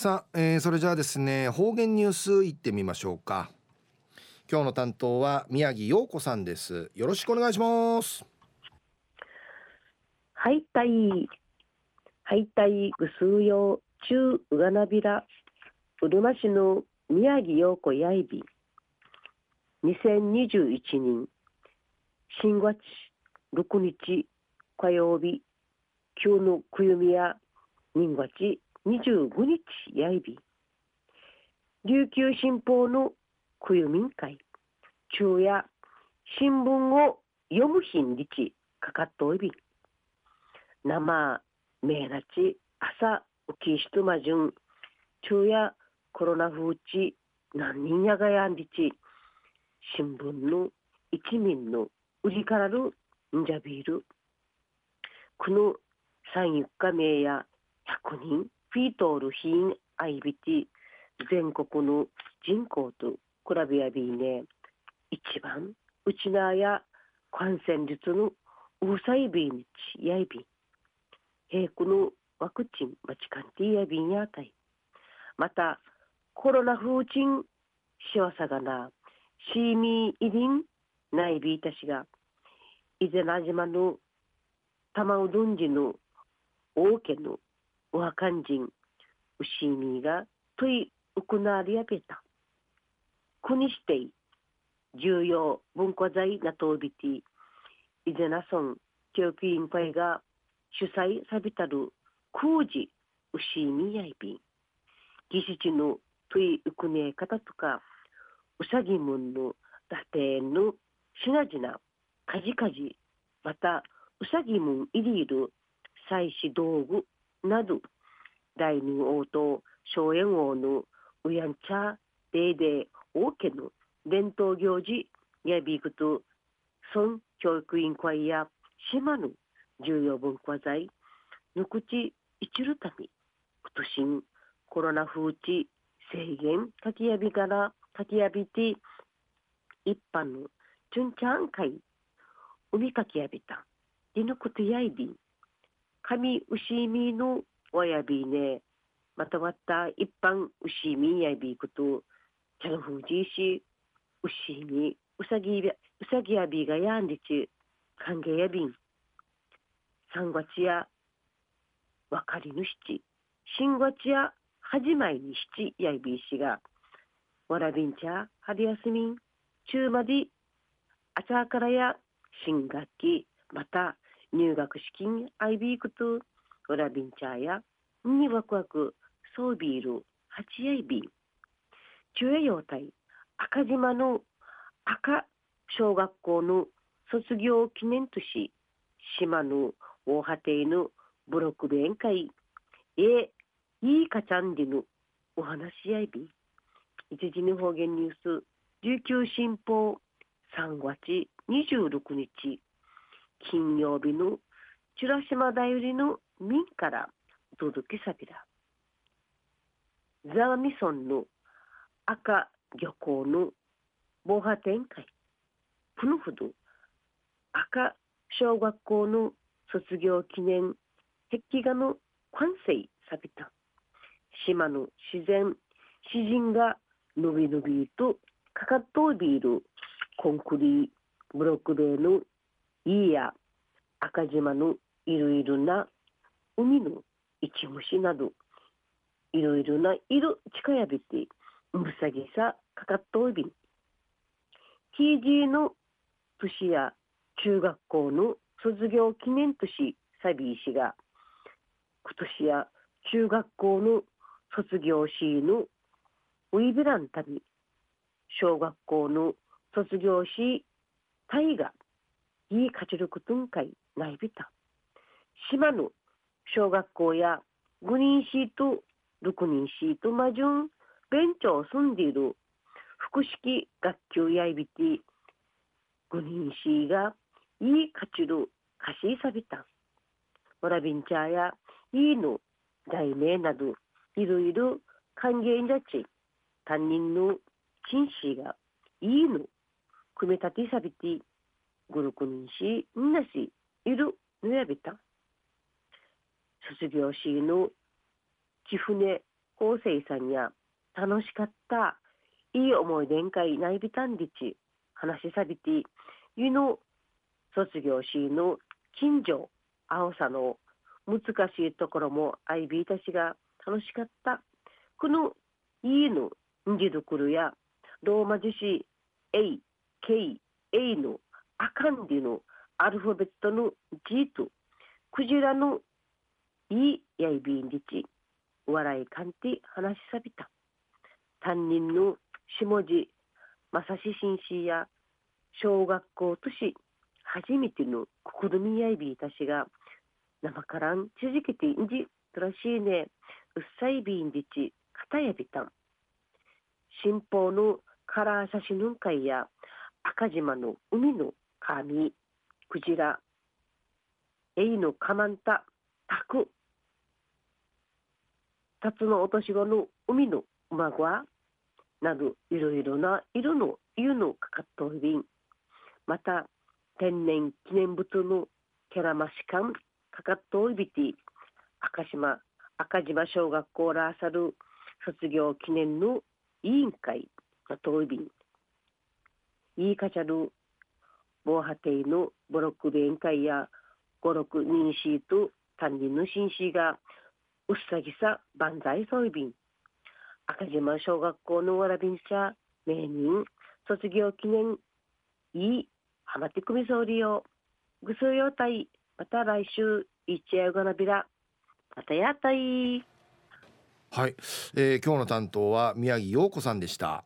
さあ、えー、それじゃあですね方言ニュースいってみましょうか。今日の担当は宮城陽子さんです。よろしくお願いします。はいたいはいたいぐすうよう中うがなびらうるま市の宮城陽子やいび。2021年新月6日火曜日今日のくゆみや人月25日やいび琉球新報のくゆみん会。昼夜新聞を読む日にちかかっとおいび生めなち朝起きしとまじゅん。昼夜コロナ風ち何人やがやんりち新聞の一民の売りからるんじゃびるこの三四日名や百人。フィートールヒンアイビティ全国の人口と比べやびね一番うちなや感染率のうさいびにちやいび平区のワクチンマチカンティやびんやたいまたコロナ風鎮しわさがなシーミーイリンナイビータシが伊是名島の玉うどんじの王家のおはかんじんうしみがというくなりやべた。国指定重要文化財なとびて伊是名村教育委員会が主催さびたる空時うしみやいびん。技術のというくね方とかうさぎむんのだてのしなじなかじかじまたうさぎむんいりいる祭祀道具など大人王と荘園王のうやんちゃデーデー王家の伝統行事やびくと村教育委員会や島の重要文化財ぬくちいちるため今年コロナ風地制限かきやびからかきやびて一般のチュンチャン会海かきやびたりのことやいびん神牛みのわやびね。またまた一般牛みやびことちゃがふじし牛みうさぎうさぎやびがやんりち歓迎やびん。三月やわかりぬ七新月やはじまいに七やいびしがわらびんちゃ春休みん中まであちゃからや新学期また入学資金アイビークとウラビンチャーやにワクワクソービールハチアイビー中英用隊赤島の赤小学校の卒業記念都市島の大波亭のブロック弁会。えいいかちゃんでのお話し合いび一時の方言ニュース琉球新報3月26日。金曜日のチュラ島だよりの民から届けさびら。ザワミソンの赤漁港の防波展開。プノフド赤小学校の卒業記念壁画の完成さびた。島の自然、詩人がのびのびとかかっとビール、コンクリブロック塀のいや赤島のいろいろな海の一虫などいろいろな色近やびてむさぎさかかっとおび。んひいじの年や中学校の卒業記念年サビー氏が今年や中学校の卒業シーのウイベラン旅小学校の卒業し大河いい活力 tun 会ないびた。島の小学校や5人シート、6人シートマジュン、弁長住んでいる複式学級やいびて、5人シーがいい活力かしさびた。わらびんちゃやいいの題名など、いろいろ歓迎だち、担任の陳氏がいいの組み立てさびててさびて、五六人しんなしいる。ぬやびた？卒業しの貴船校生さんや楽しかったいい思い出んかいないびたんりち話しさびてゆの卒業しの近所青さの難しいところもアイビーたちが楽しかった。このいいのんじどくるやローマ字詞 A、K、A のあかんりのアルファベットの G とクジラのいいやいびんりち笑いかんて話しさびた。担任の下地正志紳士や小学校都市初めての試みやいびいたしが生からん続けていんじとらしいね。うっさいびんりちかたやびたん。新報のカラー写真の会や赤島の海の神クジラエイのカマンタタク。タツの落とし子の海の馬子などいろいろな色の湯のかかっといびん。また天然記念物のケラマシカンかかっといびて赤島赤島小学校ラーサル卒業記念の委員会のといびん。いいかちゃる防波堤のボロック弁会や五六人シート担任の紳士がうっさぎさ万歳そういびん赤島小学校のわらびん社名人卒業記念いいはまてくみそうりよぐすよたいまた来週いっちゃうがなびらまたやったいはい、えー、今日の担当は宮城陽子さんでした